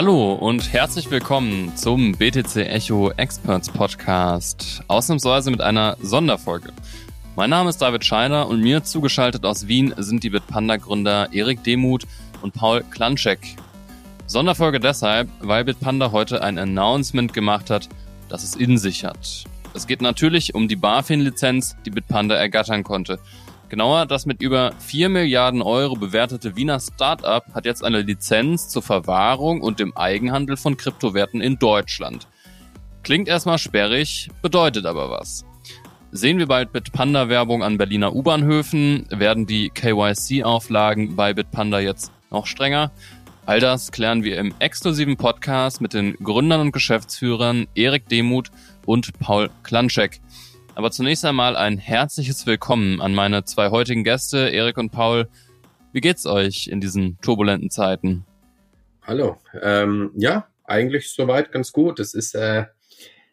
Hallo und herzlich willkommen zum BTC Echo Experts Podcast. Ausnahmsweise mit einer Sonderfolge. Mein Name ist David Scheiner und mir zugeschaltet aus Wien sind die Bitpanda-Gründer Erik Demuth und Paul Klanschek. Sonderfolge deshalb, weil Bitpanda heute ein Announcement gemacht hat, das es in sich hat. Es geht natürlich um die BaFin-Lizenz, die Bitpanda ergattern konnte. Genauer, das mit über 4 Milliarden Euro bewertete Wiener Startup hat jetzt eine Lizenz zur Verwahrung und dem Eigenhandel von Kryptowerten in Deutschland. Klingt erstmal sperrig, bedeutet aber was. Sehen wir bald Bitpanda-Werbung an Berliner U-Bahnhöfen? Werden die KYC-Auflagen bei Bitpanda jetzt noch strenger? All das klären wir im exklusiven Podcast mit den Gründern und Geschäftsführern Erik Demuth und Paul Klanschek. Aber zunächst einmal ein herzliches Willkommen an meine zwei heutigen Gäste, Erik und Paul. Wie geht's euch in diesen turbulenten Zeiten? Hallo. Ähm, ja, eigentlich soweit ganz gut. Es ist, äh,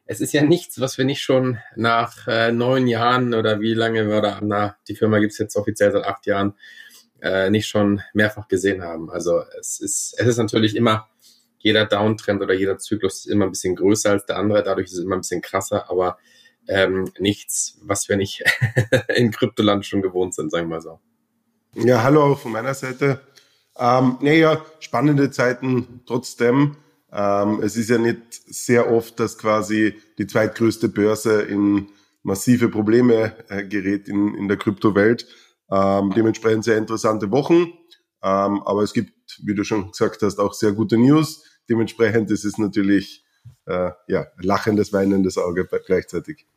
es ist ja nichts, was wir nicht schon nach äh, neun Jahren oder wie lange wir da, na, die Firma gibt's jetzt offiziell seit acht Jahren, äh, nicht schon mehrfach gesehen haben. Also es ist, es ist natürlich immer, jeder Downtrend oder jeder Zyklus ist immer ein bisschen größer als der andere, dadurch ist es immer ein bisschen krasser, aber ähm, nichts, was wir nicht in Kryptoland schon gewohnt sind, sagen wir so. Ja, hallo von meiner Seite. Ähm, naja, spannende Zeiten trotzdem. Ähm, es ist ja nicht sehr oft, dass quasi die zweitgrößte Börse in massive Probleme äh, gerät in, in der Kryptowelt. Ähm, dementsprechend sehr interessante Wochen. Ähm, aber es gibt, wie du schon gesagt hast, auch sehr gute News. Dementsprechend ist es natürlich äh, ja, lachendes, weinendes Auge gleichzeitig.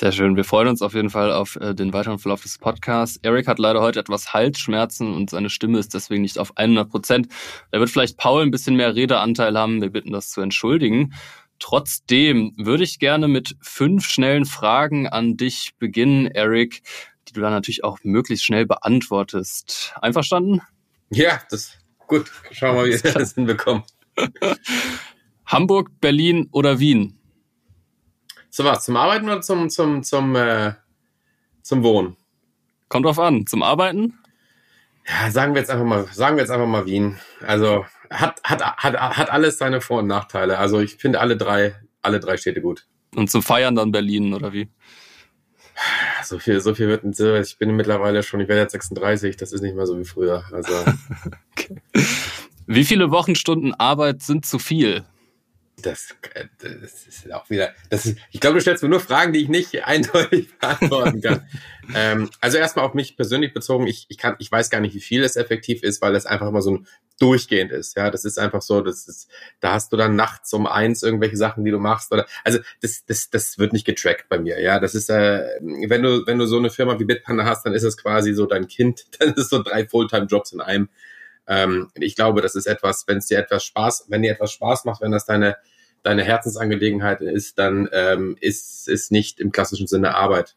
Sehr schön. Wir freuen uns auf jeden Fall auf äh, den weiteren Verlauf des Podcasts. Eric hat leider heute etwas Halsschmerzen und seine Stimme ist deswegen nicht auf 100 Prozent. Da wird vielleicht Paul ein bisschen mehr Redeanteil haben. Wir bitten das zu entschuldigen. Trotzdem würde ich gerne mit fünf schnellen Fragen an dich beginnen, Eric, die du dann natürlich auch möglichst schnell beantwortest. Einverstanden? Ja, das gut. Schauen wir mal, wie wir das hinbekommen. Hamburg, Berlin oder Wien? So was, zum Arbeiten oder zum, zum, zum, äh, zum Wohnen? Kommt drauf an. Zum Arbeiten? Ja, sagen wir jetzt einfach mal, sagen wir jetzt einfach mal Wien. Also hat, hat, hat, hat alles seine Vor- und Nachteile. Also ich finde alle drei, alle drei Städte gut. Und zum Feiern dann Berlin oder wie? So viel, so viel wird nicht so. Ich bin mittlerweile schon, ich werde jetzt 36, das ist nicht mehr so wie früher. Also. okay. Wie viele Wochenstunden Arbeit sind zu viel? Das, das ist auch wieder, das ist, ich glaube, du stellst mir nur Fragen, die ich nicht eindeutig beantworten kann. ähm, also erstmal auf mich persönlich bezogen, ich, ich kann, ich weiß gar nicht, wie viel es effektiv ist, weil es einfach immer so ein durchgehend ist. Ja, das ist einfach so, das ist, da hast du dann nachts um eins irgendwelche Sachen, die du machst oder, also das, das, das wird nicht getrackt bei mir. Ja, das ist, äh, wenn du, wenn du so eine Firma wie Bitpanda hast, dann ist es quasi so dein Kind, dann ist so drei Fulltime-Jobs in einem. Ähm, ich glaube, das ist etwas, wenn es dir etwas Spaß, wenn dir etwas Spaß macht, wenn das deine deine Herzensangelegenheit ist, dann ähm, ist es nicht im klassischen Sinne Arbeit.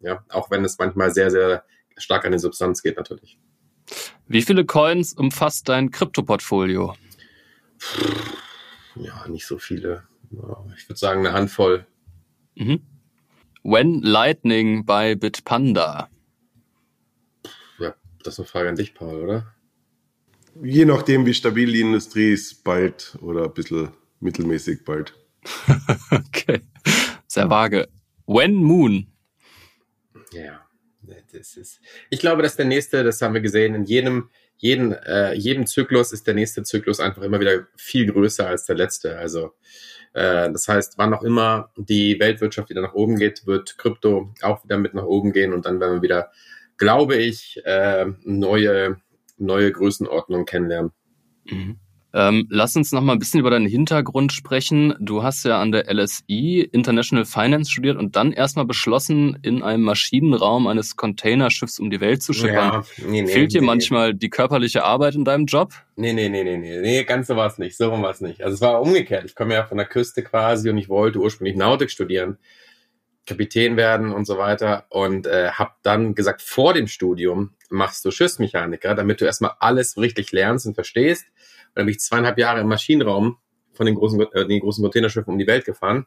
Ja, auch wenn es manchmal sehr, sehr stark an die Substanz geht, natürlich. Wie viele Coins umfasst dein Krypto-Portfolio? Ja, nicht so viele. Ich würde sagen eine Handvoll. Mhm. When Lightning bei Bitpanda? Ja, das ist eine Frage an dich, Paul, oder? Je nachdem, wie stabil die Industrie ist, bald oder ein bisschen mittelmäßig bald. okay. Sehr vage. When Moon. Ja, das ist. Ich glaube, dass der nächste, das haben wir gesehen, in jedem, jeden, äh, jedem Zyklus ist der nächste Zyklus einfach immer wieder viel größer als der letzte. Also äh, das heißt, wann auch immer die Weltwirtschaft wieder nach oben geht, wird Krypto auch wieder mit nach oben gehen und dann werden wir wieder, glaube ich, äh, neue, neue Größenordnungen kennenlernen. Mhm. Ähm, lass uns noch mal ein bisschen über deinen Hintergrund sprechen. Du hast ja an der LSI International Finance studiert und dann erstmal beschlossen, in einem Maschinenraum eines Containerschiffs um die Welt zu schippern. Ja, nee, nee, Fehlt dir nee, manchmal die körperliche Arbeit in deinem Job? Nee, nee, nee, nee, nee, nee, ganz so war es nicht. So war es nicht. Also es war umgekehrt. Ich komme ja von der Küste quasi und ich wollte ursprünglich Nautik studieren. Kapitän werden und so weiter und äh, habe dann gesagt, vor dem Studium machst du Schiffsmechaniker, damit du erstmal alles richtig lernst und verstehst dann bin ich zweieinhalb Jahre im Maschinenraum von den großen, äh, den großen Containerschiffen um die Welt gefahren.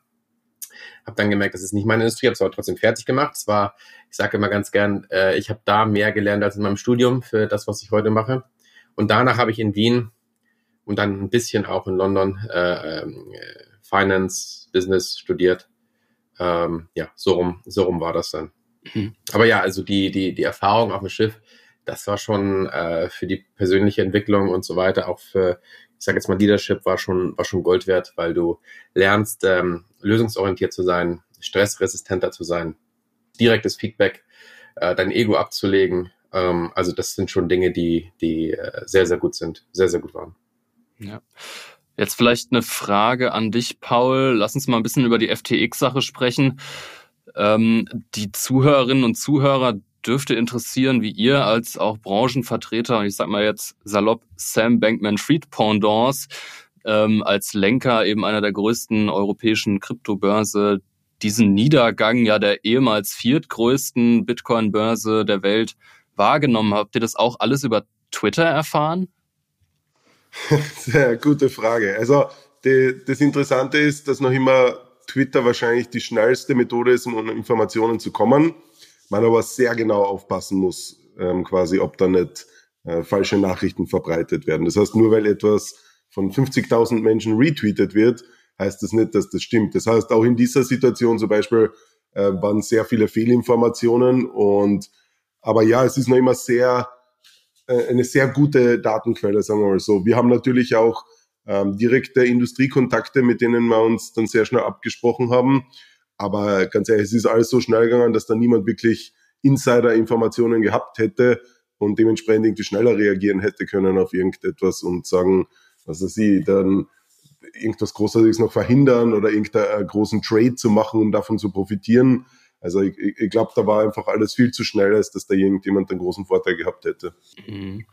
Habe dann gemerkt, das ist nicht meine Industrie, habe es aber trotzdem fertig gemacht. Es war, ich sage immer ganz gern, äh, ich habe da mehr gelernt als in meinem Studium für das, was ich heute mache. Und danach habe ich in Wien und dann ein bisschen auch in London äh, äh, Finance, Business studiert. Ähm, ja, so rum, so rum war das dann. Mhm. Aber ja, also die, die, die Erfahrung auf dem Schiff, das war schon äh, für die persönliche Entwicklung und so weiter, auch für, ich sage jetzt mal, Leadership war schon, war schon Gold wert, weil du lernst, ähm, lösungsorientiert zu sein, stressresistenter zu sein, direktes Feedback, äh, dein Ego abzulegen. Ähm, also das sind schon Dinge, die, die äh, sehr, sehr gut sind, sehr, sehr gut waren. Ja. Jetzt vielleicht eine Frage an dich, Paul. Lass uns mal ein bisschen über die FTX-Sache sprechen. Ähm, die Zuhörerinnen und Zuhörer dürfte interessieren, wie ihr als auch Branchenvertreter, ich sag mal jetzt salopp Sam Bankman-Fried Pendants, ähm, als Lenker eben einer der größten europäischen Kryptobörse diesen Niedergang ja der ehemals viertgrößten Bitcoin-Börse der Welt wahrgenommen. Habt ihr das auch alles über Twitter erfahren? Sehr gute Frage. Also die, das Interessante ist, dass noch immer Twitter wahrscheinlich die schnellste Methode ist, um an Informationen zu kommen. Man aber sehr genau aufpassen muss, ähm, quasi, ob da nicht äh, falsche Nachrichten verbreitet werden. Das heißt, nur weil etwas von 50.000 Menschen retweetet wird, heißt das nicht, dass das stimmt. Das heißt, auch in dieser Situation zum Beispiel äh, waren sehr viele Fehlinformationen und aber ja, es ist noch immer sehr äh, eine sehr gute Datenquelle, sagen wir mal so. Wir haben natürlich auch ähm, direkte Industriekontakte, mit denen wir uns dann sehr schnell abgesprochen haben. Aber ganz ehrlich, es ist alles so schnell gegangen, dass da niemand wirklich Insider-Informationen gehabt hätte und dementsprechend irgendwie schneller reagieren hätte können auf irgendetwas und sagen, was weiß ich, dann irgendwas Großartiges noch verhindern oder irgendeinen großen Trade zu machen, um davon zu profitieren. Also ich, ich glaube, da war einfach alles viel zu schnell, als dass da irgendjemand einen großen Vorteil gehabt hätte. Mhm.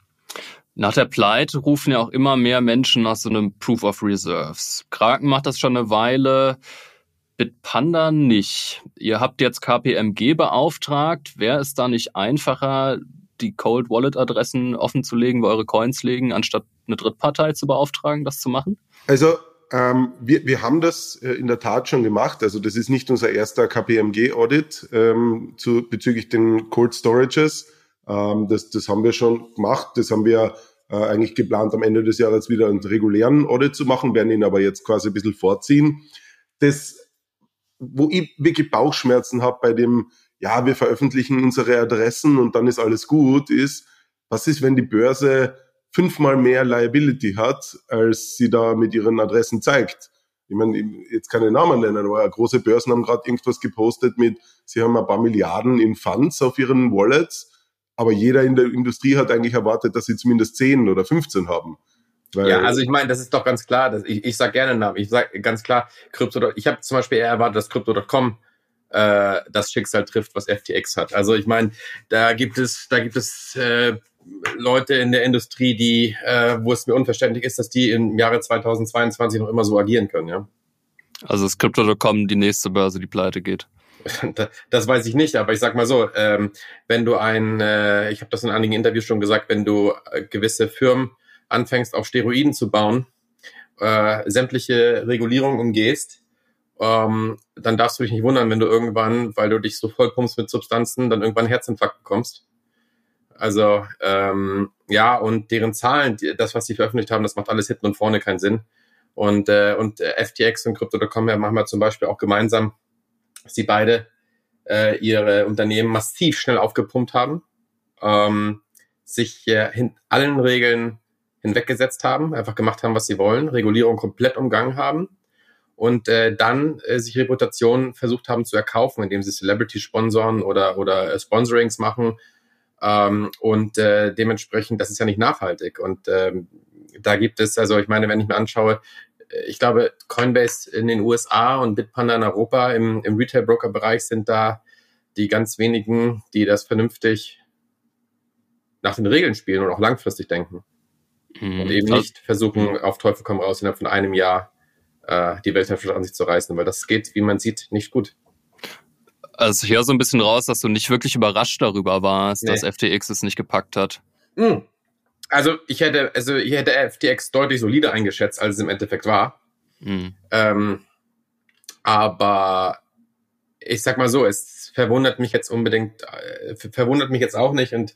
Nach der Pleite rufen ja auch immer mehr Menschen nach so einem Proof of Reserves. Kraken macht das schon eine Weile, Bitpanda nicht. Ihr habt jetzt KPMG beauftragt. Wäre es da nicht einfacher, die Cold Wallet Adressen offenzulegen, wo eure Coins liegen, anstatt eine Drittpartei zu beauftragen, das zu machen? Also ähm, wir, wir haben das äh, in der Tat schon gemacht. Also das ist nicht unser erster KPMG-Audit ähm, zu, bezüglich den Cold Storages. Ähm, das, das haben wir schon gemacht. Das haben wir äh, eigentlich geplant, am Ende des Jahres wieder einen regulären Audit zu machen, werden ihn aber jetzt quasi ein bisschen vorziehen. Das, wo ich wirklich Bauchschmerzen habe bei dem, ja, wir veröffentlichen unsere Adressen und dann ist alles gut, ist, was ist, wenn die Börse fünfmal mehr Liability hat, als sie da mit ihren Adressen zeigt. Ich meine, jetzt keine Namen nennen, aber große Börsen haben gerade irgendwas gepostet mit, sie haben ein paar Milliarden in Funds auf ihren Wallets, aber jeder in der Industrie hat eigentlich erwartet, dass sie zumindest 10 oder 15 haben. Weil ja, also ich meine, das ist doch ganz klar. Dass ich ich sage gerne Namen. Ich sage ganz klar, Krypto. Ich habe zum Beispiel eher erwartet, dass Crypto.com äh, das Schicksal trifft, was FTX hat. Also ich meine, da gibt es, da gibt es äh, Leute in der Industrie, die, äh, wo es mir unverständlich ist, dass die im Jahre 2022 noch immer so agieren können, ja. Also ist Crypto.com die nächste Börse, die pleite geht. Das weiß ich nicht, aber ich sag mal so, ähm, wenn du ein, äh, ich habe das in einigen Interviews schon gesagt, wenn du äh, gewisse Firmen anfängst auf Steroiden zu bauen, äh, sämtliche Regulierungen umgehst, ähm, dann darfst du dich nicht wundern, wenn du irgendwann, weil du dich so vollpumpst mit Substanzen, dann irgendwann Herzinfarkt bekommst. Also ähm, ja, und deren Zahlen, das, was sie veröffentlicht haben, das macht alles hinten und vorne keinen Sinn. Und, äh, und äh, FTX und Crypto.com ja, machen wir zum Beispiel auch gemeinsam, dass sie beide äh, ihre Unternehmen massiv schnell aufgepumpt haben, ähm, sich äh, allen Regeln hinweggesetzt haben, einfach gemacht haben, was sie wollen, Regulierung komplett umgangen haben und äh, dann äh, sich Reputation versucht haben zu erkaufen, indem sie Celebrity sponsoren oder, oder äh, Sponsorings machen, ähm, und äh, dementsprechend, das ist ja nicht nachhaltig. Und ähm, da gibt es, also ich meine, wenn ich mir anschaue, äh, ich glaube, Coinbase in den USA und Bitpanda in Europa im, im Retail-Broker-Bereich sind da die ganz wenigen, die das vernünftig nach den Regeln spielen und auch langfristig denken. Mhm. Und eben nicht versuchen, mhm. auf Teufel komm raus, innerhalb von einem Jahr äh, die Weltherrschaft an sich zu reißen, weil das geht, wie man sieht, nicht gut. Also ich höre so ein bisschen raus, dass du nicht wirklich überrascht darüber warst, nee. dass FTX es nicht gepackt hat. Mhm. Also ich hätte, also ich hätte FTX deutlich solider eingeschätzt, als es im Endeffekt war. Mhm. Ähm, aber ich sag mal so, es verwundert mich jetzt unbedingt, äh, verwundert mich jetzt auch nicht und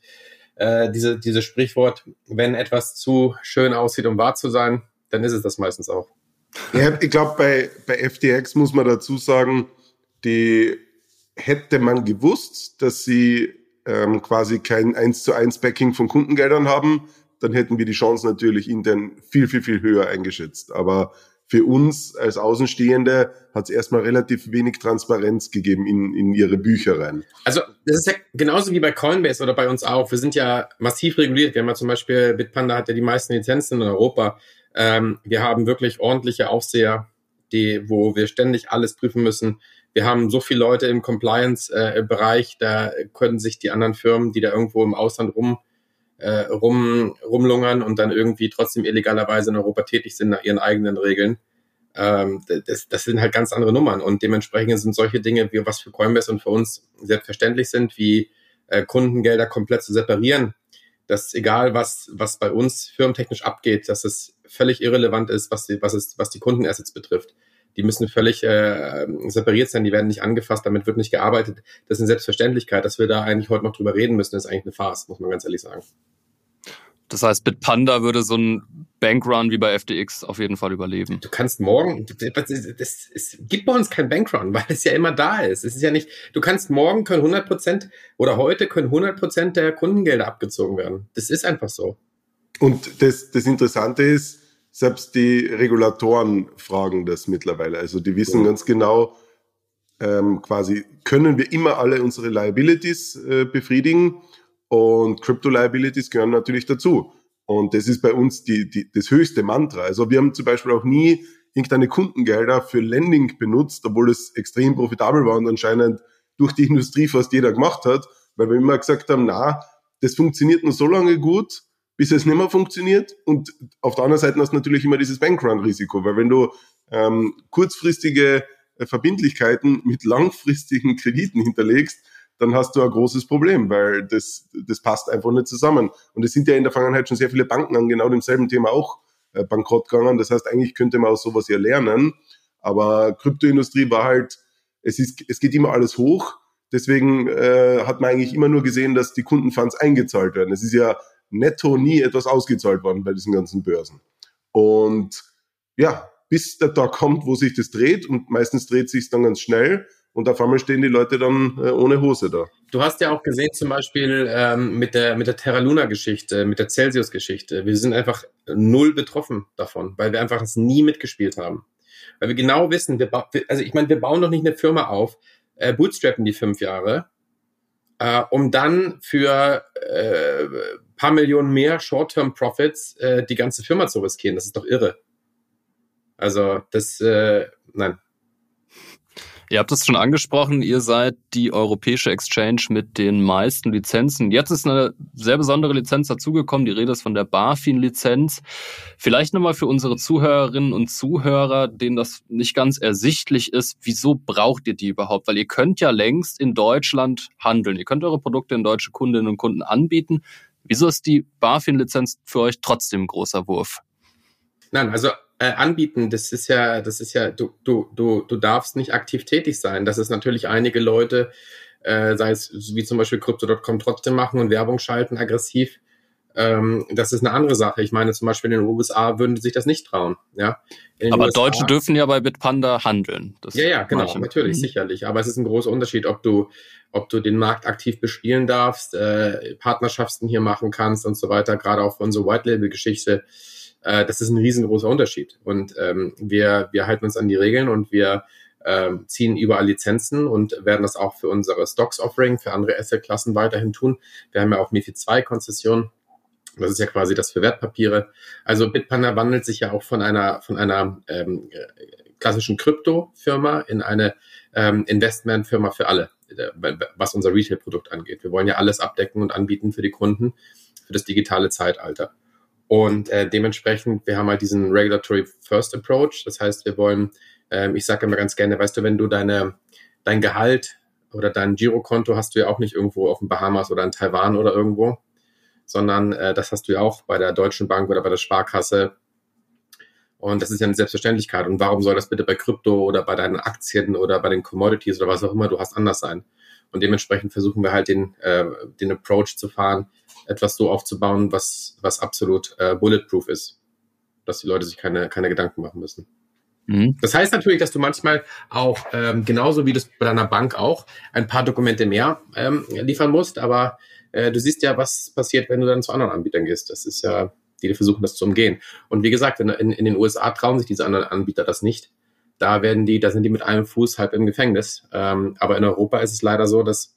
äh, diese, dieses Sprichwort, wenn etwas zu schön aussieht, um wahr zu sein, dann ist es das meistens auch. Ja, ich glaube, bei, bei FTX muss man dazu sagen, die hätte man gewusst, dass sie ähm, quasi kein 1 zu 1 Backing von Kundengeldern haben, dann hätten wir die Chance natürlich intern viel, viel, viel höher eingeschätzt. Aber für uns als Außenstehende hat es erstmal relativ wenig Transparenz gegeben in, in ihre Bücher rein. Also das ist ja genauso wie bei Coinbase oder bei uns auch. Wir sind ja massiv reguliert. Wir haben ja zum Beispiel, Bitpanda hat ja die meisten Lizenzen in Europa. Ähm, wir haben wirklich ordentliche Aufseher, die, wo wir ständig alles prüfen müssen. Wir haben so viele Leute im Compliance-Bereich, äh, da können sich die anderen Firmen, die da irgendwo im Ausland rum, äh, rum, rumlungern und dann irgendwie trotzdem illegalerweise in Europa tätig sind nach ihren eigenen Regeln. Ähm, das, das sind halt ganz andere Nummern und dementsprechend sind solche Dinge, wie was für Coinbase und für uns selbstverständlich sind, wie äh, Kundengelder komplett zu separieren, dass egal was, was bei uns firmentechnisch abgeht, dass es völlig irrelevant ist, was die, was es, was die Kundenassets betrifft. Die müssen völlig äh, separiert sein, die werden nicht angefasst, damit wird nicht gearbeitet. Das ist eine Selbstverständlichkeit, dass wir da eigentlich heute noch drüber reden müssen, ist eigentlich eine Farce, muss man ganz ehrlich sagen. Das heißt, Bitpanda würde so ein Bankrun wie bei FTX auf jeden Fall überleben. Du kannst morgen, das, das, es gibt bei uns kein Bankrun, weil es ja immer da ist. Es ist ja nicht, du kannst morgen können 100 Prozent oder heute können 100 Prozent der Kundengelder abgezogen werden. Das ist einfach so. Und das, das Interessante ist, selbst die Regulatoren fragen das mittlerweile. Also die wissen ja. ganz genau, ähm, quasi können wir immer alle unsere Liabilities äh, befriedigen und Crypto Liabilities gehören natürlich dazu. Und das ist bei uns die, die, das höchste Mantra. Also wir haben zum Beispiel auch nie irgendeine Kundengelder für Lending benutzt, obwohl es extrem profitabel war und anscheinend durch die Industrie fast jeder gemacht hat, weil wir immer gesagt haben, na, das funktioniert nur so lange gut, bis es nicht mehr funktioniert. Und auf der anderen Seite hast du natürlich immer dieses Bankrun-Risiko, weil wenn du ähm, kurzfristige äh, Verbindlichkeiten mit langfristigen Krediten hinterlegst, dann hast du ein großes Problem, weil das, das passt einfach nicht zusammen. Und es sind ja in der Vergangenheit schon sehr viele Banken an genau demselben Thema auch äh, bankrott gegangen. Das heißt, eigentlich könnte man aus sowas ja lernen. Aber Kryptoindustrie war halt, es ist, es geht immer alles hoch. Deswegen äh, hat man eigentlich immer nur gesehen, dass die Kundenfunds eingezahlt werden. Es ist ja netto nie etwas ausgezahlt worden bei diesen ganzen Börsen. Und ja, bis der Tag kommt, wo sich das dreht und meistens dreht sich dann ganz schnell und auf einmal stehen die Leute dann äh, ohne Hose da. Du hast ja auch gesehen, zum Beispiel ähm, mit der, mit der Terra Luna-Geschichte, mit der Celsius-Geschichte. Wir sind einfach null betroffen davon, weil wir einfach das nie mitgespielt haben. Weil wir genau wissen, wir also ich meine, wir bauen doch nicht eine Firma auf, äh, bootstrappen die fünf Jahre, äh, um dann für äh, paar Millionen mehr Short-Term-Profits äh, die ganze Firma zu riskieren. Das ist doch irre. Also das, äh, nein, Ihr habt es schon angesprochen, ihr seid die europäische Exchange mit den meisten Lizenzen. Jetzt ist eine sehr besondere Lizenz dazugekommen. Die Rede ist von der BaFin-Lizenz. Vielleicht nochmal für unsere Zuhörerinnen und Zuhörer, denen das nicht ganz ersichtlich ist, wieso braucht ihr die überhaupt? Weil ihr könnt ja längst in Deutschland handeln. Ihr könnt eure Produkte in deutsche Kundinnen und Kunden anbieten. Wieso ist die BaFin-Lizenz für euch trotzdem ein großer Wurf? Nein, also äh, anbieten, das ist ja, das ist ja, du, du, du, du darfst nicht aktiv tätig sein. Das ist natürlich einige Leute, äh, sei es wie zum Beispiel Crypto.com trotzdem machen und Werbung schalten aggressiv. Ähm, das ist eine andere Sache. Ich meine, zum Beispiel in den USA würden sich das nicht trauen. Ja. Aber USA, Deutsche dürfen ja bei Bitpanda handeln. Das ja, ja, genau, natürlich, mhm. sicherlich. Aber es ist ein großer Unterschied, ob du, ob du den Markt aktiv bespielen darfst, äh, Partnerschaften hier machen kannst und so weiter. Gerade auch für unsere White Label Geschichte äh, das ist ein riesengroßer Unterschied. Und ähm, wir, wir halten uns an die Regeln und wir ähm, ziehen überall Lizenzen und werden das auch für unsere Stocks-Offering, für andere Asset-Klassen weiterhin tun. Wir haben ja auch MIFID 2 Konzession. Das ist ja quasi das für Wertpapiere. Also Bitpanda wandelt sich ja auch von einer, von einer ähm, klassischen Krypto-Firma in eine ähm, Investment-Firma für alle, äh, was unser Retail-Produkt angeht. Wir wollen ja alles abdecken und anbieten für die Kunden für das digitale Zeitalter. Und äh, dementsprechend, wir haben halt diesen Regulatory First Approach. Das heißt, wir wollen, ähm, ich sage immer ganz gerne, weißt du, wenn du deine, dein Gehalt oder dein Girokonto hast du ja auch nicht irgendwo auf den Bahamas oder in Taiwan oder irgendwo, sondern äh, das hast du ja auch bei der Deutschen Bank oder bei der Sparkasse. Und das ist ja eine Selbstverständlichkeit. Und warum soll das bitte bei Krypto oder bei deinen Aktien oder bei den Commodities oder was auch immer du hast anders sein? Und dementsprechend versuchen wir halt den, äh, den Approach zu fahren, etwas so aufzubauen, was, was absolut äh, bulletproof ist. Dass die Leute sich keine, keine Gedanken machen müssen. Mhm. Das heißt natürlich, dass du manchmal auch, ähm, genauso wie das bei deiner Bank auch, ein paar Dokumente mehr ähm, liefern musst, aber äh, du siehst ja, was passiert, wenn du dann zu anderen Anbietern gehst. Das ist ja, die versuchen das zu umgehen. Und wie gesagt, in, in, den USA trauen sich diese anderen Anbieter das nicht. Da werden die, da sind die mit einem Fuß halb im Gefängnis. Ähm, aber in Europa ist es leider so, dass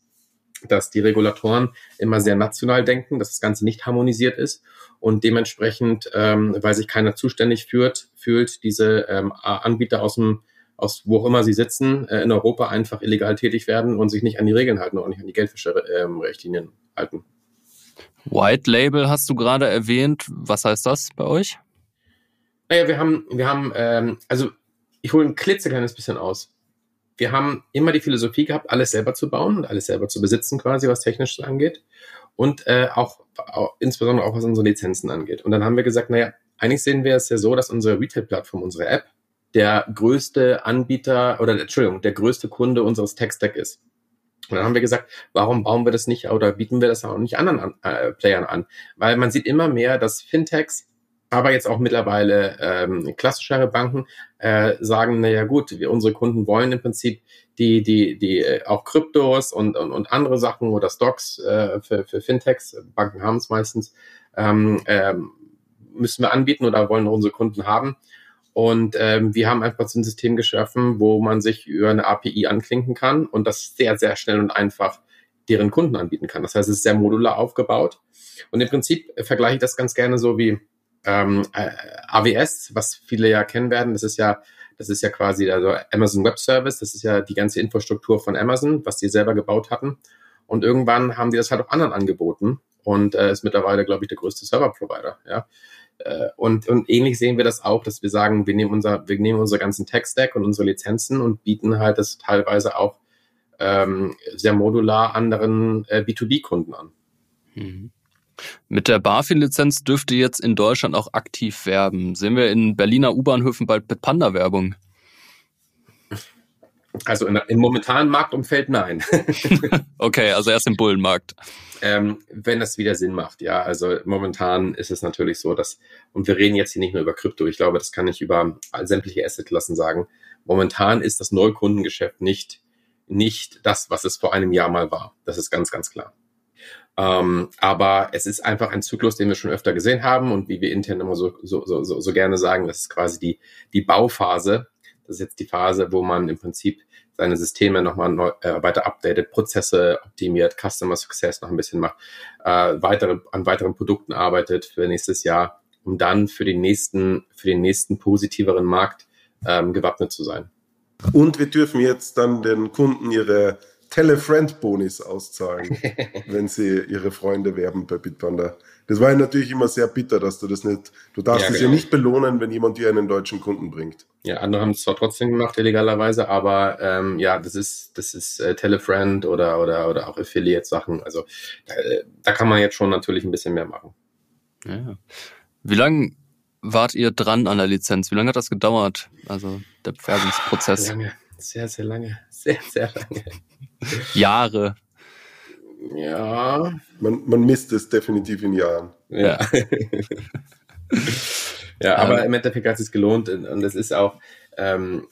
dass die Regulatoren immer sehr national denken, dass das Ganze nicht harmonisiert ist und dementsprechend, ähm, weil sich keiner zuständig fühlt, fühlt diese ähm, Anbieter aus dem aus wo auch immer sie sitzen, äh, in Europa einfach illegal tätig werden und sich nicht an die Regeln halten und nicht an die Geldwäsche-Richtlinien ähm, halten. White Label hast du gerade erwähnt. Was heißt das bei euch? Naja, wir haben, wir haben, ähm, also ich hole ein klitzekleines bisschen aus wir haben immer die Philosophie gehabt, alles selber zu bauen und alles selber zu besitzen, quasi, was technisch angeht. Und äh, auch, auch insbesondere auch was unsere Lizenzen angeht. Und dann haben wir gesagt, naja, eigentlich sehen wir es ja so, dass unsere Retail-Plattform, unsere App, der größte Anbieter oder Entschuldigung, der größte Kunde unseres Tech-Stack ist. Und dann haben wir gesagt, warum bauen wir das nicht oder bieten wir das auch nicht anderen äh, Playern an? Weil man sieht immer mehr, dass Fintechs aber jetzt auch mittlerweile ähm, klassischere Banken äh, sagen, naja gut, wir, unsere Kunden wollen im Prinzip die, die, die äh, auch Kryptos und, und, und andere Sachen oder Stocks äh, für, für Fintechs, Banken haben es meistens, ähm, ähm, müssen wir anbieten oder wollen unsere Kunden haben. Und ähm, wir haben einfach so ein System geschaffen, wo man sich über eine API anklinken kann und das sehr, sehr schnell und einfach deren Kunden anbieten kann. Das heißt, es ist sehr modular aufgebaut. Und im Prinzip vergleiche ich das ganz gerne so wie, ähm, äh, AWS, was viele ja kennen werden, das ist ja, das ist ja quasi also Amazon Web Service, das ist ja die ganze Infrastruktur von Amazon, was die selber gebaut hatten. Und irgendwann haben die das halt auch anderen angeboten und äh, ist mittlerweile, glaube ich, der größte Server-Provider. Ja. Äh, und, und ähnlich sehen wir das auch, dass wir sagen, wir nehmen unser, wir nehmen unsere ganzen Tech-Stack und unsere Lizenzen und bieten halt das teilweise auch ähm, sehr modular anderen äh, B2B-Kunden an. Mhm. Mit der BaFin-Lizenz dürft ihr jetzt in Deutschland auch aktiv werben. Sehen wir in Berliner U-Bahnhöfen bald mit Panda-Werbung? Also in, im momentanen Marktumfeld nein. okay, also erst im Bullenmarkt. Ähm, wenn das wieder Sinn macht, ja. Also momentan ist es natürlich so, dass, und wir reden jetzt hier nicht nur über Krypto, ich glaube, das kann ich über sämtliche Assetklassen sagen. Momentan ist das Neukundengeschäft nicht, nicht das, was es vor einem Jahr mal war. Das ist ganz, ganz klar. Ähm, aber es ist einfach ein Zyklus, den wir schon öfter gesehen haben und wie wir intern immer so, so, so, so gerne sagen, das ist quasi die, die Bauphase. Das ist jetzt die Phase, wo man im Prinzip seine Systeme nochmal neu, äh, weiter updatet, Prozesse optimiert, Customer Success noch ein bisschen macht, äh, weitere, an weiteren Produkten arbeitet für nächstes Jahr, um dann für den nächsten, für den nächsten positiveren Markt ähm, gewappnet zu sein. Und wir dürfen jetzt dann den Kunden ihre Tele-Friend-Bonis auszahlen, wenn sie ihre Freunde werben bei Bitpanda. Das war ja natürlich immer sehr bitter, dass du das nicht, du darfst ja, es genau. ja nicht belohnen, wenn jemand dir einen deutschen Kunden bringt. Ja, andere haben es zwar trotzdem gemacht, illegalerweise, aber ähm, ja, das ist, das ist äh, Telefriend oder, oder, oder auch Affiliate-Sachen. Also da, da kann man jetzt schon natürlich ein bisschen mehr machen. Ja. Wie lange wart ihr dran an der Lizenz? Wie lange hat das gedauert? Also der Bewerbungsprozess? Lange, sehr, sehr lange, sehr, sehr lange. Jahre. Ja. Man, man misst es definitiv in Jahren. Ja. ja, aber im Endeffekt hat es sich gelohnt und es ist auch, ähm,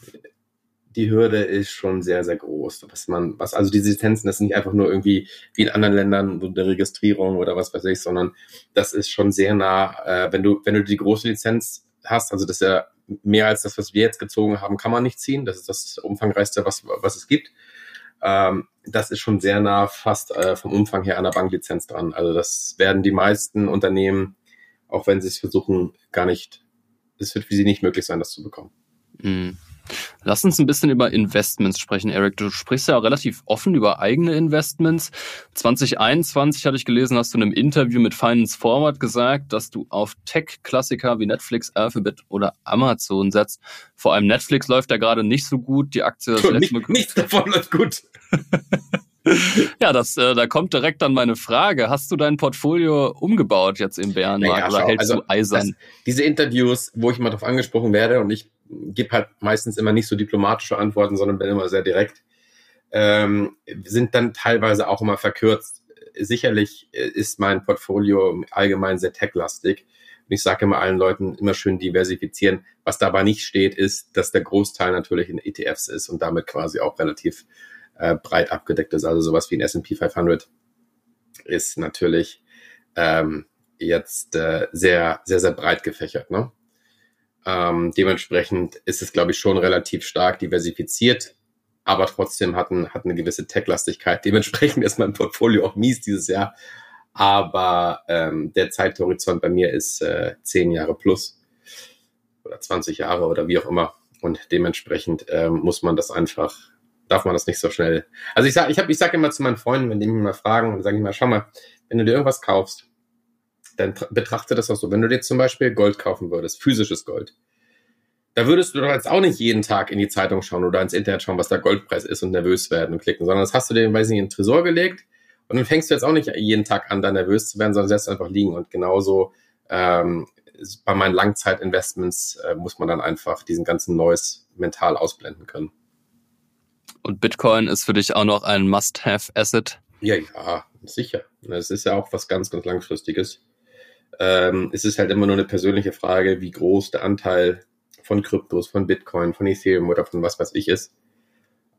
die Hürde ist schon sehr, sehr groß. Was man, was, also diese Lizenzen, das sind nicht einfach nur irgendwie wie in anderen Ländern so eine Registrierung oder was weiß ich, sondern das ist schon sehr nah, äh, wenn du, wenn du die große Lizenz hast, also das ist ja mehr als das, was wir jetzt gezogen haben, kann man nicht ziehen. Das ist das umfangreichste, was, was es gibt ähm, das ist schon sehr nah fast äh, vom Umfang her an der Banklizenz dran. Also das werden die meisten Unternehmen, auch wenn sie es versuchen, gar nicht, es wird für sie nicht möglich sein, das zu bekommen. Mhm. Lass uns ein bisschen über Investments sprechen, Eric. Du sprichst ja relativ offen über eigene Investments. 2021 hatte ich gelesen, hast du in einem Interview mit Finance Forward gesagt, dass du auf Tech-Klassiker wie Netflix, Alphabet oder Amazon setzt. Vor allem Netflix läuft ja gerade nicht so gut. Die Aktie ist nicht, Nichts davon läuft gut. ja, das, äh, da kommt direkt dann meine Frage. Hast du dein Portfolio umgebaut jetzt im Bärenmarkt naja, oder hältst also, du eisern? Diese Interviews, wo ich mal darauf angesprochen werde und ich gebe halt meistens immer nicht so diplomatische Antworten, sondern bin immer sehr direkt, ähm, sind dann teilweise auch immer verkürzt. sicherlich äh, ist mein Portfolio allgemein sehr tech-lastig. Und ich sage immer allen Leuten, immer schön diversifizieren. Was dabei nicht steht, ist, dass der Großteil natürlich in ETFs ist und damit quasi auch relativ äh, breit abgedeckt ist. Also sowas wie ein S&P 500 ist natürlich ähm, jetzt äh, sehr, sehr, sehr breit gefächert. Ne? Ähm, dementsprechend ist es, glaube ich, schon relativ stark diversifiziert, aber trotzdem hat, ein, hat eine gewisse Tech-Lastigkeit. Dementsprechend ist mein Portfolio auch mies dieses Jahr. Aber ähm, der Zeithorizont bei mir ist äh, zehn Jahre plus oder 20 Jahre oder wie auch immer. Und dementsprechend ähm, muss man das einfach, darf man das nicht so schnell. Also ich sage, ich ich sage immer zu meinen Freunden, wenn die mich mal fragen, dann sage ich mal, schau mal, wenn du dir irgendwas kaufst, dann betrachte das auch so. Wenn du dir zum Beispiel Gold kaufen würdest, physisches Gold, da würdest du doch jetzt auch nicht jeden Tag in die Zeitung schauen oder ins Internet schauen, was der Goldpreis ist und nervös werden und klicken, sondern das hast du dir, weiß nicht, in den Tresor gelegt und dann fängst du jetzt auch nicht jeden Tag an, da nervös zu werden, sondern lässt einfach liegen. Und genauso ähm, bei meinen Langzeitinvestments äh, muss man dann einfach diesen ganzen Noise mental ausblenden können. Und Bitcoin ist für dich auch noch ein Must-Have-Asset? Ja, ja, sicher. Es ist ja auch was ganz, ganz Langfristiges. Ähm, es ist halt immer nur eine persönliche Frage, wie groß der Anteil von Kryptos, von Bitcoin, von Ethereum oder von was weiß ich ist.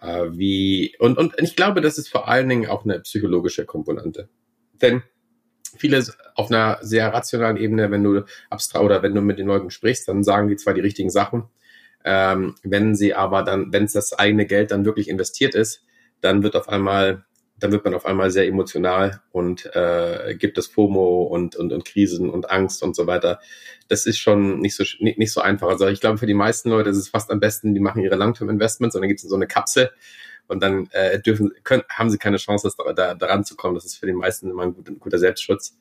Äh, wie, und, und ich glaube, das ist vor allen Dingen auch eine psychologische Komponente. Denn viele auf einer sehr rationalen Ebene, wenn du abstrakt oder wenn du mit den Leuten sprichst, dann sagen die zwar die richtigen Sachen, ähm, wenn sie aber dann, wenn es das eigene Geld dann wirklich investiert ist, dann wird auf einmal dann wird man auf einmal sehr emotional und äh, gibt es FOMO und, und, und Krisen und Angst und so weiter. Das ist schon nicht so, nicht, nicht so einfach. Also ich glaube, für die meisten Leute ist es fast am besten, die machen ihre Langterm-Investments und dann gibt es so eine Kapsel und dann äh, dürfen, können, haben sie keine Chance, da, da, daran zu kommen. Das ist für die meisten immer ein guter, ein guter Selbstschutz.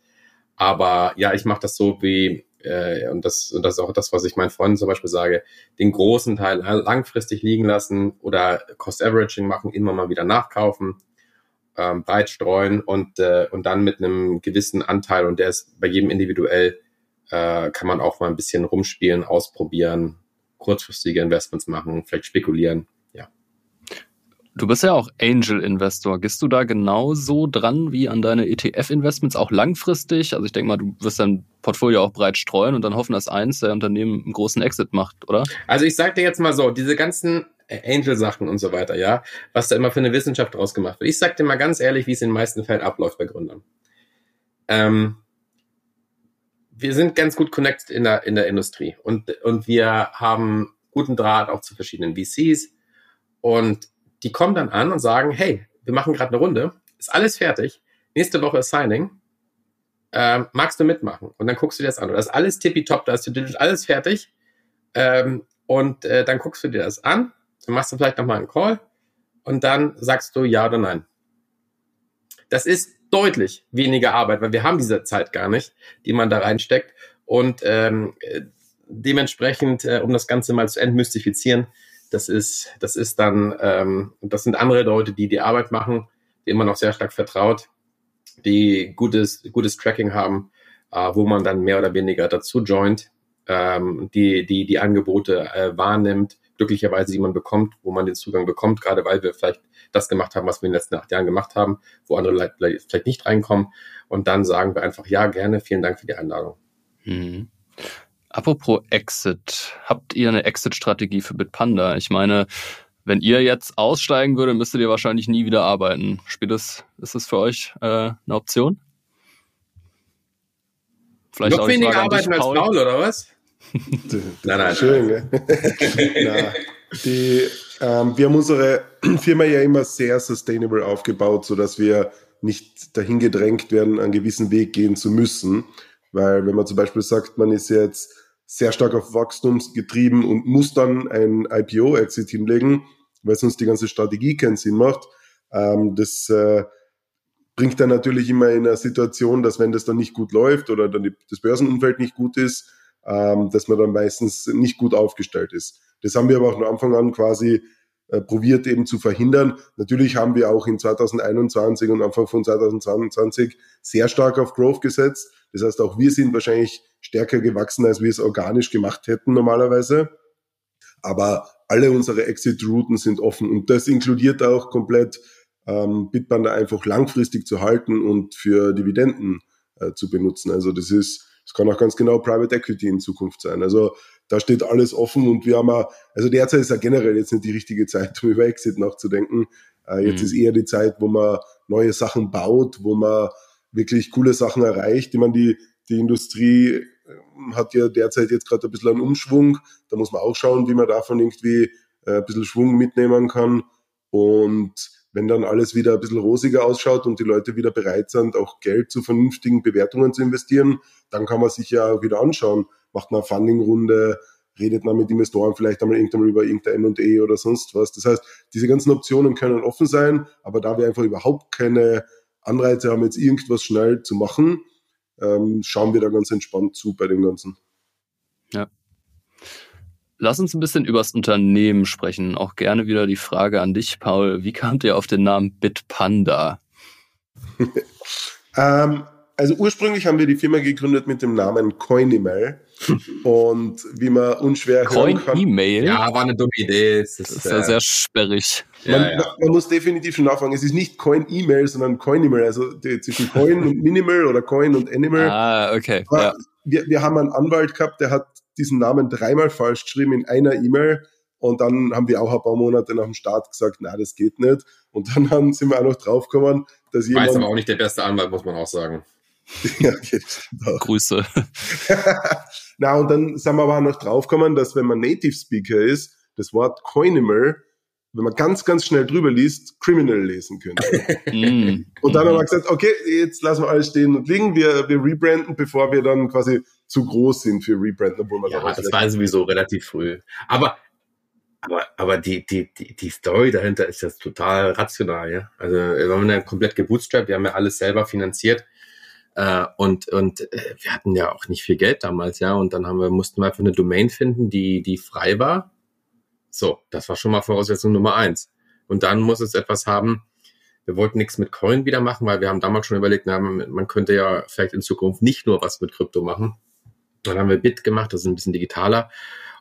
Aber ja, ich mache das so wie, äh, und das, und das ist auch das, was ich meinen Freunden zum Beispiel sage, den großen Teil langfristig liegen lassen oder Cost Averaging machen, immer mal wieder nachkaufen ähm, breit streuen und, äh, und dann mit einem gewissen Anteil, und der ist bei jedem individuell, äh, kann man auch mal ein bisschen rumspielen, ausprobieren, kurzfristige Investments machen, vielleicht spekulieren. Du bist ja auch Angel-Investor. Gehst du da genauso dran wie an deine ETF-Investments, auch langfristig? Also ich denke mal, du wirst dein Portfolio auch breit streuen und dann hoffen, dass eins der Unternehmen einen großen Exit macht, oder? Also ich sag dir jetzt mal so, diese ganzen Angel-Sachen und so weiter, ja, was da immer für eine Wissenschaft draus gemacht wird. Ich sag dir mal ganz ehrlich, wie es in den meisten Fällen abläuft bei Gründern. Ähm, wir sind ganz gut connected in der, in der Industrie und, und wir haben guten Draht auch zu verschiedenen VCs und die kommen dann an und sagen, hey, wir machen gerade eine Runde, ist alles fertig, nächste Woche ist Signing, ähm, magst du mitmachen? Und dann guckst du dir das an. Und das ist alles tippitopp, da ist alles fertig. Ähm, und äh, dann guckst du dir das an dann machst du vielleicht nochmal einen Call und dann sagst du ja oder nein. Das ist deutlich weniger Arbeit, weil wir haben diese Zeit gar nicht, die man da reinsteckt. Und ähm, dementsprechend, äh, um das Ganze mal zu entmystifizieren, das ist, das ist dann, ähm, das sind andere Leute, die die Arbeit machen, die immer noch sehr stark vertraut, die gutes, gutes Tracking haben, äh, wo man dann mehr oder weniger dazu joint, ähm, die, die die Angebote äh, wahrnimmt glücklicherweise, die man bekommt, wo man den Zugang bekommt, gerade weil wir vielleicht das gemacht haben, was wir in den letzten acht Jahren gemacht haben, wo andere vielleicht nicht reinkommen. Und dann sagen wir einfach, ja, gerne, vielen Dank für die Einladung. Mhm. Apropos Exit, habt ihr eine Exit-Strategie für Bitpanda? Ich meine, wenn ihr jetzt aussteigen würdet, müsstet ihr wahrscheinlich nie wieder arbeiten. Spielt das, ist das für euch äh, eine Option? Vielleicht Noch weniger arbeiten als Paul, oder was? nein, nein. Schön, gell? nein. Die, ähm, wir haben unsere Firma ja immer sehr sustainable aufgebaut, sodass wir nicht dahin gedrängt werden, einen gewissen Weg gehen zu müssen. Weil wenn man zum Beispiel sagt, man ist jetzt sehr stark auf Wachstum getrieben und muss dann ein IPO-Exit hinlegen, weil sonst die ganze Strategie keinen Sinn macht, ähm, das äh, bringt dann natürlich immer in eine Situation, dass wenn das dann nicht gut läuft oder dann die, das Börsenumfeld nicht gut ist, ähm, dass man dann meistens nicht gut aufgestellt ist. Das haben wir aber auch von Anfang an quasi äh, probiert eben zu verhindern. Natürlich haben wir auch in 2021 und Anfang von 2022 sehr stark auf Growth gesetzt. Das heißt, auch wir sind wahrscheinlich stärker gewachsen, als wir es organisch gemacht hätten normalerweise. Aber alle unsere Exit-Routen sind offen und das inkludiert auch komplett ähm, Bitpanda einfach langfristig zu halten und für Dividenden äh, zu benutzen. Also das ist, es kann auch ganz genau Private Equity in Zukunft sein. Also da steht alles offen und wir haben auch, also derzeit ist ja generell jetzt nicht die richtige Zeit, um über Exit nachzudenken. Äh, jetzt mhm. ist eher die Zeit, wo man neue Sachen baut, wo man wirklich coole Sachen erreicht. Ich meine, die, die Industrie hat ja derzeit jetzt gerade ein bisschen einen Umschwung. Da muss man auch schauen, wie man davon irgendwie äh, ein bisschen Schwung mitnehmen kann. Und wenn dann alles wieder ein bisschen rosiger ausschaut und die Leute wieder bereit sind, auch Geld zu vernünftigen Bewertungen zu investieren, dann kann man sich ja wieder anschauen. Macht man eine Funding-Runde, redet man mit Investoren vielleicht einmal irgendwann über irgendein M&E oder sonst was. Das heißt, diese ganzen Optionen können offen sein, aber da wir einfach überhaupt keine Anreize haben, jetzt irgendwas schnell zu machen, ähm, schauen wir da ganz entspannt zu bei dem Ganzen. Ja. Lass uns ein bisschen übers Unternehmen sprechen. Auch gerne wieder die Frage an dich, Paul. Wie kamt ihr auf den Namen Bitpanda? ähm, also ursprünglich haben wir die Firma gegründet mit dem Namen Coinemail. Und wie man unschwer Coin hören kann. E-Mail? Ja, war eine dumme Idee. Das ist, das ist ja äh, sehr sperrig. Man, ja, ja. man, muss definitiv schon nachfragen. Es ist nicht Coin-E-Mail, sondern Coin-E-Mail. Also die, zwischen Coin und Minimal oder Coin und Animal. Ah, okay. Ja. Wir, wir haben einen Anwalt gehabt, der hat diesen Namen dreimal falsch geschrieben in einer E-Mail. Und dann haben wir auch ein paar Monate nach dem Start gesagt, na, das geht nicht. Und dann haben, sind wir auch noch draufgekommen, dass jemand... Weiß aber auch nicht der beste Anwalt, muss man auch sagen. ja, okay, Grüße. Na, und dann sind wir aber auch noch draufgekommen, dass wenn man Native Speaker ist, das Wort Coinimal, wenn man ganz, ganz schnell drüber liest, Criminal lesen könnte. Mm. und dann haben wir gesagt, okay, jetzt lassen wir alles stehen und liegen, wir, wir rebranden, bevor wir dann quasi zu groß sind für Rebranden, obwohl man ja, das war sowieso relativ früh. Aber aber, aber die, die, die, die Story dahinter ist das total rational, ja. Also wir haben ja komplett gebootstrapped, wir haben ja alles selber finanziert. Äh, und und äh, wir hatten ja auch nicht viel Geld damals, ja. Und dann haben wir, mussten wir einfach eine Domain finden, die, die frei war. So, das war schon mal Voraussetzung Nummer eins. Und dann muss es etwas haben, wir wollten nichts mit Coin wieder machen, weil wir haben damals schon überlegt, na, man, könnte ja vielleicht in Zukunft nicht nur was mit Krypto machen. Dann haben wir Bit gemacht, das ist ein bisschen digitaler.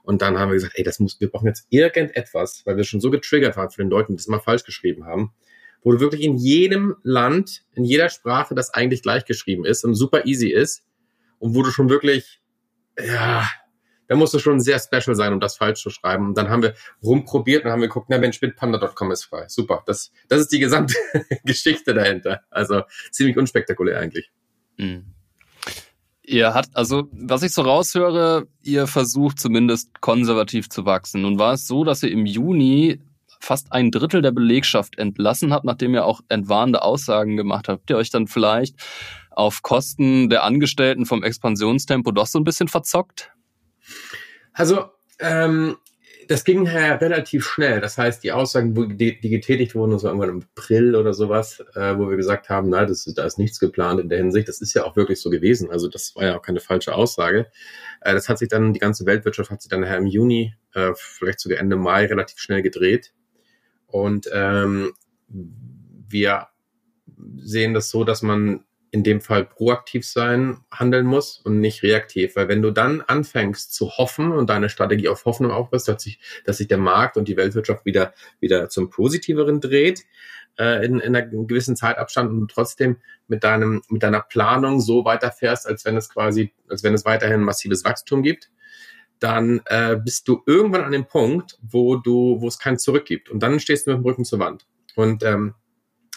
Und dann haben wir gesagt, ey, das muss, wir brauchen jetzt irgendetwas, weil wir schon so getriggert waren von den Leuten, die das mal falsch geschrieben haben wo du wirklich in jedem Land, in jeder Sprache das eigentlich gleich geschrieben ist und super easy ist und wo du schon wirklich, ja, da musst du schon sehr special sein, um das falsch zu schreiben. Und dann haben wir rumprobiert und haben wir geguckt, na Mensch, bitpanda.com ist frei. Super. Das, das ist die gesamte Geschichte dahinter. Also ziemlich unspektakulär eigentlich. Mhm. Ihr habt, also, was ich so raushöre, ihr versucht zumindest konservativ zu wachsen. Nun war es so, dass ihr im Juni fast ein Drittel der Belegschaft entlassen habt, nachdem ihr auch entwarnende Aussagen gemacht habt. Ihr euch dann vielleicht auf Kosten der Angestellten vom Expansionstempo doch so ein bisschen verzockt? Also, ähm, das ging ja relativ schnell. Das heißt, die Aussagen, die, die getätigt wurden, das war irgendwann im April oder sowas, äh, wo wir gesagt haben, na, das da ist nichts geplant in der Hinsicht. Das ist ja auch wirklich so gewesen. Also das war ja auch keine falsche Aussage. Äh, das hat sich dann, die ganze Weltwirtschaft hat sich dann im Juni, äh, vielleicht sogar Ende Mai relativ schnell gedreht. Und ähm, wir sehen das so, dass man in dem Fall proaktiv sein, handeln muss und nicht reaktiv. Weil wenn du dann anfängst zu hoffen und deine Strategie auf Hoffnung aufbaust, dass sich, dass sich der Markt und die Weltwirtschaft wieder, wieder zum Positiveren dreht, äh, in, in einem gewissen Zeitabstand und trotzdem mit deinem, mit deiner Planung so weiterfährst, als wenn es quasi, als wenn es weiterhin massives Wachstum gibt, dann äh, bist du irgendwann an dem Punkt, wo du, wo es kein Zurück gibt. Und dann stehst du mit dem Rücken zur Wand. Und ähm,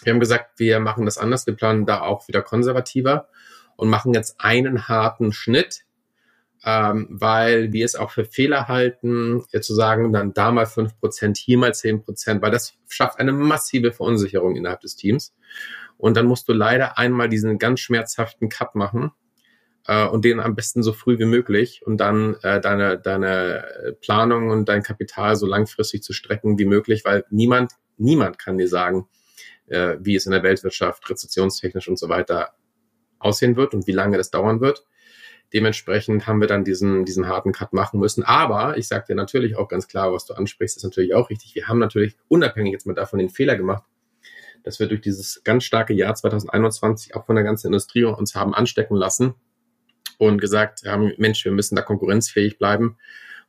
wir haben gesagt, wir machen das anders. Wir planen da auch wieder konservativer und machen jetzt einen harten Schnitt, ähm, weil wir es auch für Fehler halten, jetzt zu sagen, dann da mal fünf Prozent, hier mal zehn Prozent, weil das schafft eine massive Verunsicherung innerhalb des Teams. Und dann musst du leider einmal diesen ganz schmerzhaften Cut machen äh, und den am besten so früh wie möglich und dann äh, deine, deine Planung und dein Kapital so langfristig zu strecken wie möglich, weil niemand, niemand kann dir sagen, äh, wie es in der Weltwirtschaft rezessionstechnisch und so weiter aussehen wird und wie lange das dauern wird. Dementsprechend haben wir dann diesen, diesen harten Cut machen müssen. Aber ich sage dir natürlich auch ganz klar, was du ansprichst, ist natürlich auch richtig. Wir haben natürlich unabhängig jetzt mal davon den Fehler gemacht, dass wir durch dieses ganz starke Jahr 2021 auch von der ganzen Industrie uns haben anstecken lassen und gesagt haben, Mensch, wir müssen da konkurrenzfähig bleiben.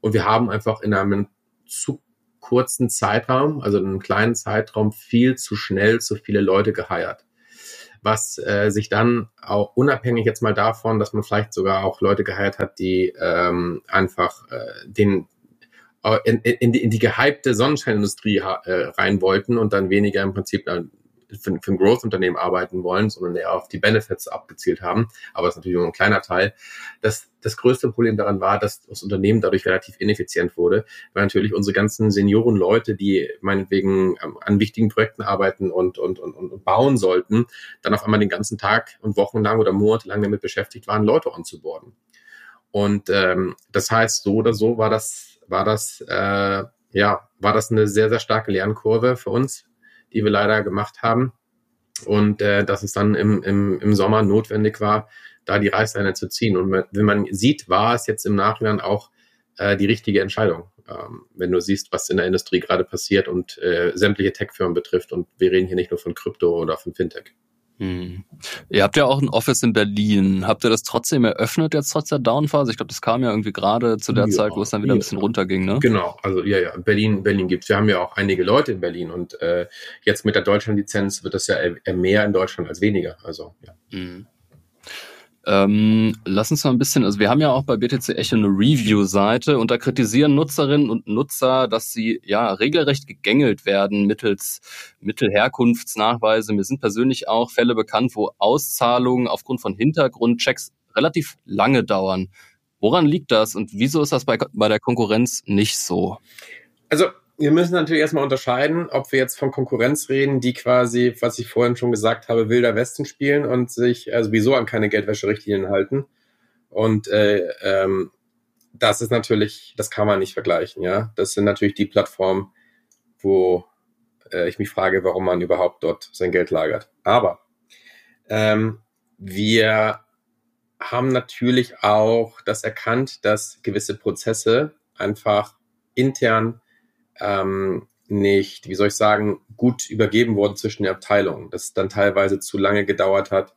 Und wir haben einfach in einem zu kurzen Zeitraum, also in einem kleinen Zeitraum, viel zu schnell zu viele Leute geheiert. Was äh, sich dann auch unabhängig jetzt mal davon, dass man vielleicht sogar auch Leute geheiert hat, die ähm, einfach äh, den äh, in, in, die, in die gehypte Sonnenscheinindustrie äh, rein wollten und dann weniger im Prinzip dann für, für ein Growth-Unternehmen arbeiten wollen, sondern eher auf die Benefits abgezielt haben. Aber das ist natürlich nur ein kleiner Teil. Das, das größte Problem daran war, dass das Unternehmen dadurch relativ ineffizient wurde, weil natürlich unsere ganzen Senioren-Leute, die meinetwegen an wichtigen Projekten arbeiten und, und, und, und bauen sollten, dann auf einmal den ganzen Tag und wochenlang oder monatelang damit beschäftigt waren, Leute onzuboarden. Und ähm, das heißt, so oder so war das war das, äh, ja, war das eine sehr, sehr starke Lernkurve für uns, die wir leider gemacht haben. Und äh, dass es dann im, im, im Sommer notwendig war, da die Reißleine zu ziehen. Und wenn man sieht, war es jetzt im Nachhinein auch äh, die richtige Entscheidung. Ähm, wenn du siehst, was in der Industrie gerade passiert und äh, sämtliche Tech-Firmen betrifft. Und wir reden hier nicht nur von Krypto oder von Fintech. Hm. Ihr habt ja auch ein Office in Berlin. Habt ihr das trotzdem eröffnet jetzt trotz der Downphase? Ich glaube, das kam ja irgendwie gerade zu der ja, Zeit, wo es dann wieder ja. ein bisschen runterging, ne? Genau, also ja, ja, Berlin, Berlin gibt's. Wir haben ja auch einige Leute in Berlin und äh, jetzt mit der Deutschland-Lizenz wird das ja eher mehr in Deutschland als weniger. Also ja. Mhm. Ähm, lass uns mal ein bisschen, also wir haben ja auch bei BTC Echo eine Review-Seite und da kritisieren Nutzerinnen und Nutzer, dass sie ja regelrecht gegängelt werden mittels Mittelherkunftsnachweise. Mir sind persönlich auch Fälle bekannt, wo Auszahlungen aufgrund von Hintergrundchecks relativ lange dauern. Woran liegt das und wieso ist das bei, bei der Konkurrenz nicht so? Also wir müssen natürlich erstmal unterscheiden, ob wir jetzt von Konkurrenz reden, die quasi, was ich vorhin schon gesagt habe, wilder Westen spielen und sich also wieso an keine Geldwäscherichtlinien halten. Und äh, ähm, das ist natürlich, das kann man nicht vergleichen, ja. Das sind natürlich die Plattformen, wo äh, ich mich frage, warum man überhaupt dort sein Geld lagert. Aber ähm, wir haben natürlich auch das erkannt, dass gewisse Prozesse einfach intern ähm, nicht, wie soll ich sagen, gut übergeben worden zwischen den Abteilungen. Das dann teilweise zu lange gedauert hat,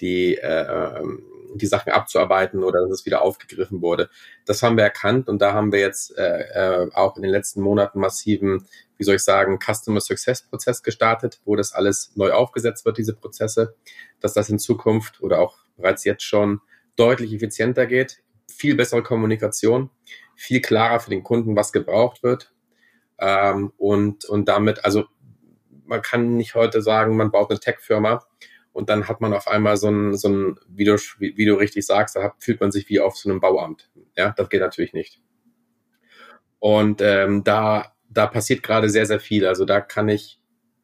die, äh, ähm, die Sachen abzuarbeiten oder dass es wieder aufgegriffen wurde. Das haben wir erkannt und da haben wir jetzt äh, äh, auch in den letzten Monaten massiven, wie soll ich sagen, Customer Success Prozess gestartet, wo das alles neu aufgesetzt wird, diese Prozesse, dass das in Zukunft oder auch bereits jetzt schon deutlich effizienter geht, viel bessere Kommunikation, viel klarer für den Kunden, was gebraucht wird, ähm, und, und damit, also man kann nicht heute sagen, man baut eine Tech-Firma und dann hat man auf einmal so ein, so ein wie, du, wie du richtig sagst, da fühlt man sich wie auf so einem Bauamt. Ja, das geht natürlich nicht. Und ähm, da, da passiert gerade sehr, sehr viel. Also da kann ich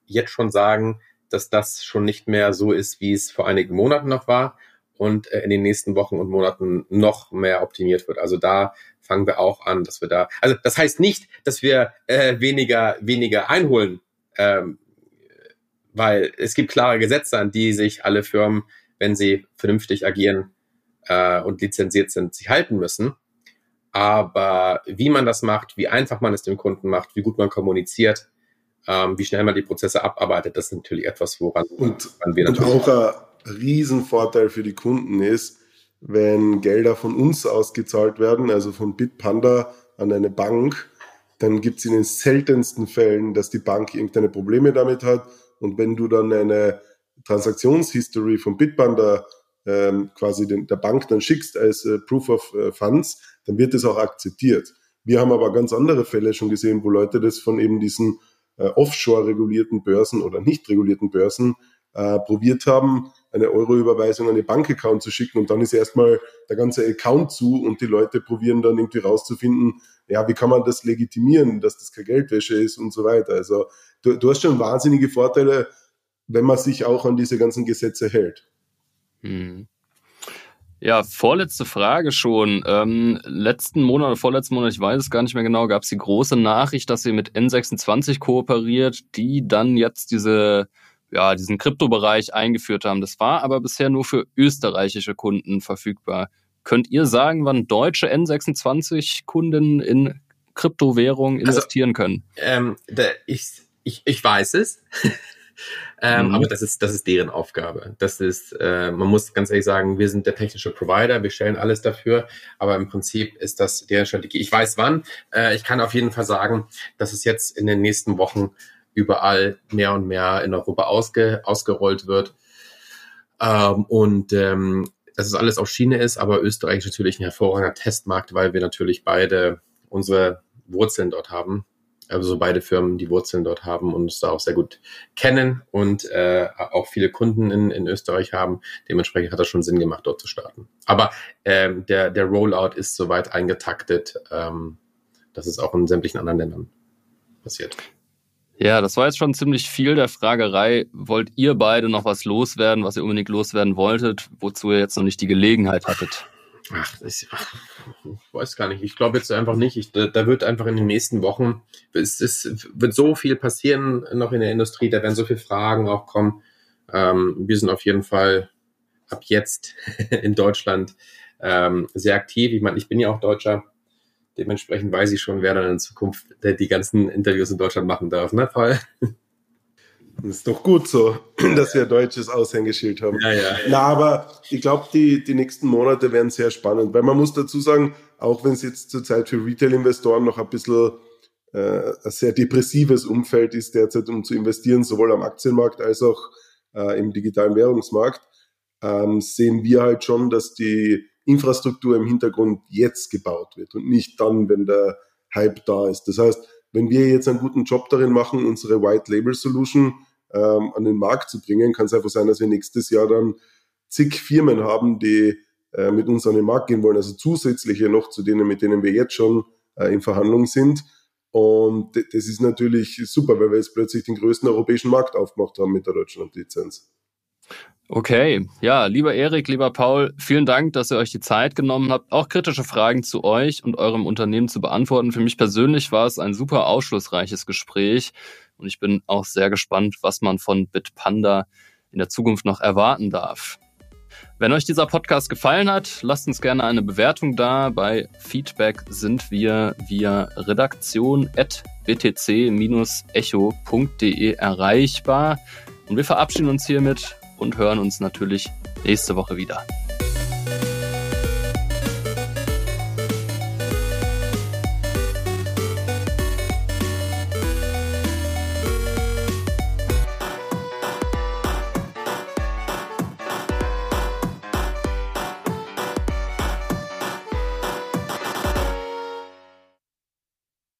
jetzt schon sagen, dass das schon nicht mehr so ist, wie es vor einigen Monaten noch war und äh, in den nächsten Wochen und Monaten noch mehr optimiert wird. Also da fangen wir auch an, dass wir da, also das heißt nicht, dass wir äh, weniger, weniger einholen, ähm, weil es gibt klare Gesetze, an die sich alle Firmen, wenn sie vernünftig agieren äh, und lizenziert sind, sich halten müssen. Aber wie man das macht, wie einfach man es dem Kunden macht, wie gut man kommuniziert, ähm, wie schnell man die Prozesse abarbeitet, das ist natürlich etwas, woran, und, woran wir natürlich und auch Riesenvorteil für die Kunden ist, wenn Gelder von uns ausgezahlt werden, also von Bitpanda an eine Bank, dann gibt es in den seltensten Fällen, dass die Bank irgendeine Probleme damit hat. Und wenn du dann eine Transaktionshistory von Bitpanda ähm, quasi den, der Bank dann schickst als äh, Proof of äh, Funds, dann wird das auch akzeptiert. Wir haben aber ganz andere Fälle schon gesehen, wo Leute das von eben diesen äh, offshore regulierten Börsen oder nicht regulierten Börsen äh, probiert haben, eine Euro-Überweisung an den Bankaccount zu schicken und dann ist erstmal der ganze Account zu und die Leute probieren dann irgendwie rauszufinden, ja, wie kann man das legitimieren, dass das keine Geldwäsche ist und so weiter. Also du, du hast schon wahnsinnige Vorteile, wenn man sich auch an diese ganzen Gesetze hält. Hm. Ja, vorletzte Frage schon. Ähm, letzten Monat oder vorletzten Monat, ich weiß es gar nicht mehr genau, gab es die große Nachricht, dass ihr mit N26 kooperiert, die dann jetzt diese ja, diesen Kryptobereich eingeführt haben. Das war aber bisher nur für österreichische Kunden verfügbar. Könnt ihr sagen, wann deutsche N26-Kunden in Kryptowährungen also, investieren also, können? Ähm, da, ich, ich, ich weiß es. ähm, mhm. Aber das ist, das ist deren Aufgabe. Das ist, äh, man muss ganz ehrlich sagen, wir sind der technische Provider, wir stellen alles dafür, aber im Prinzip ist das deren Strategie. Ich weiß wann. Äh, ich kann auf jeden Fall sagen, dass es jetzt in den nächsten Wochen überall mehr und mehr in Europa ausge, ausgerollt wird. Ähm, und ähm, dass es alles auf Schiene ist, aber Österreich ist natürlich ein hervorragender Testmarkt, weil wir natürlich beide unsere Wurzeln dort haben. Also beide Firmen die Wurzeln dort haben und uns da auch sehr gut kennen und äh, auch viele Kunden in, in Österreich haben. Dementsprechend hat das schon Sinn gemacht, dort zu starten. Aber ähm, der, der Rollout ist soweit eingetaktet, ähm, dass es auch in sämtlichen anderen Ländern passiert. Ja, das war jetzt schon ziemlich viel der Fragerei. Wollt ihr beide noch was loswerden, was ihr unbedingt loswerden wolltet, wozu ihr jetzt noch nicht die Gelegenheit hattet? Ach, ich, weiß gar nicht. Ich glaube jetzt einfach nicht. Ich, da, da, wird einfach in den nächsten Wochen, es, es, wird so viel passieren noch in der Industrie, da werden so viele Fragen auch kommen. Ähm, wir sind auf jeden Fall ab jetzt in Deutschland ähm, sehr aktiv. Ich meine, ich bin ja auch Deutscher. Dementsprechend weiß ich schon, wer dann in Zukunft die ganzen Interviews in Deutschland machen darf, ne, Paul? Das ist doch gut so, dass wir ein deutsches Aushängeschild haben. Ja, ja. Na, aber ich glaube, die, die nächsten Monate werden sehr spannend, weil man muss dazu sagen, auch wenn es jetzt zurzeit für Retail-Investoren noch ein bisschen äh, ein sehr depressives Umfeld ist derzeit, um zu investieren, sowohl am Aktienmarkt als auch äh, im digitalen Währungsmarkt, ähm, sehen wir halt schon, dass die Infrastruktur im Hintergrund jetzt gebaut wird und nicht dann, wenn der Hype da ist. Das heißt, wenn wir jetzt einen guten Job darin machen, unsere White Label Solution ähm, an den Markt zu bringen, kann es einfach sein, dass wir nächstes Jahr dann zig Firmen haben, die äh, mit uns an den Markt gehen wollen, also zusätzliche noch zu denen, mit denen wir jetzt schon äh, in Verhandlung sind. Und das ist natürlich super, weil wir jetzt plötzlich den größten europäischen Markt aufgemacht haben mit der Deutschland-Lizenz. Okay, ja, lieber Erik, lieber Paul, vielen Dank, dass ihr euch die Zeit genommen habt, auch kritische Fragen zu euch und eurem Unternehmen zu beantworten. Für mich persönlich war es ein super aufschlussreiches Gespräch und ich bin auch sehr gespannt, was man von Bitpanda in der Zukunft noch erwarten darf. Wenn euch dieser Podcast gefallen hat, lasst uns gerne eine Bewertung da. Bei Feedback sind wir via redaktion.btc-echo.de erreichbar. Und wir verabschieden uns hiermit und hören uns natürlich nächste Woche wieder.